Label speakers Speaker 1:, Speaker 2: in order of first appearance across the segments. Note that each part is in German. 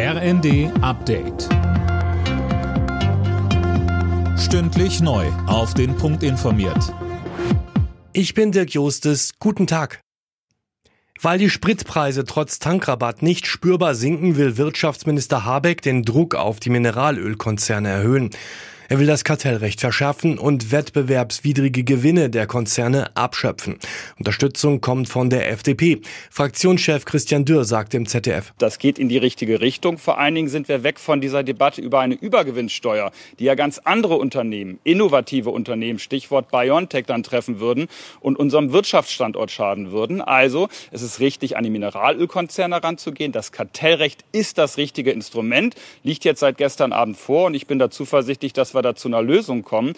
Speaker 1: RND Update. Stündlich neu. Auf den Punkt informiert.
Speaker 2: Ich bin Dirk Jostes. Guten Tag. Weil die Spritpreise trotz Tankrabatt nicht spürbar sinken, will Wirtschaftsminister Habeck den Druck auf die Mineralölkonzerne erhöhen. Er will das Kartellrecht verschärfen und wettbewerbswidrige Gewinne der Konzerne abschöpfen. Unterstützung kommt von der FDP. Fraktionschef Christian Dürr sagt im ZDF.
Speaker 3: Das geht in die richtige Richtung. Vor allen Dingen sind wir weg von dieser Debatte über eine Übergewinnsteuer, die ja ganz andere Unternehmen, innovative Unternehmen, Stichwort BioNTech dann treffen würden und unserem Wirtschaftsstandort schaden würden. Also es ist richtig, an die Mineralölkonzerne heranzugehen. Das Kartellrecht ist das richtige Instrument, liegt jetzt seit gestern Abend vor und ich bin da zuversichtlich, dass wir wir da zu einer Lösung kommen.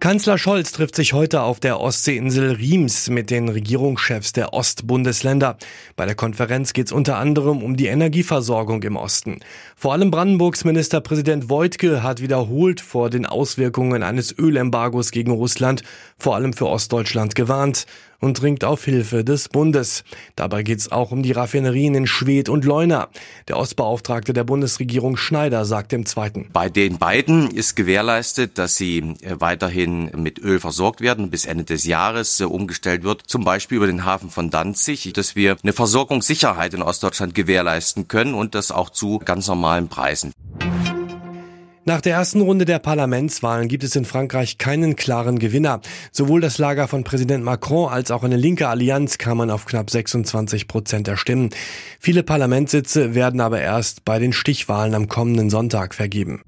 Speaker 2: Kanzler Scholz trifft sich heute auf der Ostseeinsel Riems mit den Regierungschefs der Ostbundesländer. Bei der Konferenz geht es unter anderem um die Energieversorgung im Osten. Vor allem Brandenburgs Ministerpräsident Wojtke hat wiederholt vor den Auswirkungen eines Ölembargos gegen Russland, vor allem für Ostdeutschland, gewarnt und dringt auf Hilfe des Bundes. Dabei geht es auch um die Raffinerien in Schwedt und Leuna. Der Ostbeauftragte der Bundesregierung Schneider sagt im Zweiten.
Speaker 4: Bei den beiden ist gewährleistet, dass sie äh, weiterhin mit Öl versorgt werden, bis Ende des Jahres äh, umgestellt wird, zum Beispiel über den Hafen von Danzig, dass wir eine Versorgungssicherheit in Ostdeutschland gewährleisten können und das auch zu ganz normalen Preisen.
Speaker 2: Nach der ersten Runde der Parlamentswahlen gibt es in Frankreich keinen klaren Gewinner. Sowohl das Lager von Präsident Macron als auch eine linke Allianz kamen auf knapp 26 Prozent der Stimmen. Viele Parlamentssitze werden aber erst bei den Stichwahlen am kommenden Sonntag vergeben.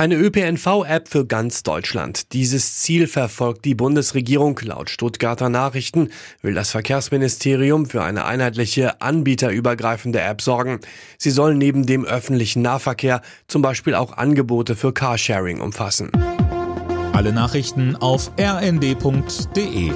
Speaker 2: Eine ÖPNV-App für ganz Deutschland. Dieses Ziel verfolgt die Bundesregierung. Laut Stuttgarter Nachrichten will das Verkehrsministerium für eine einheitliche, anbieterübergreifende App sorgen. Sie soll neben dem öffentlichen Nahverkehr zum Beispiel auch Angebote für Carsharing umfassen.
Speaker 1: Alle Nachrichten auf rnd.de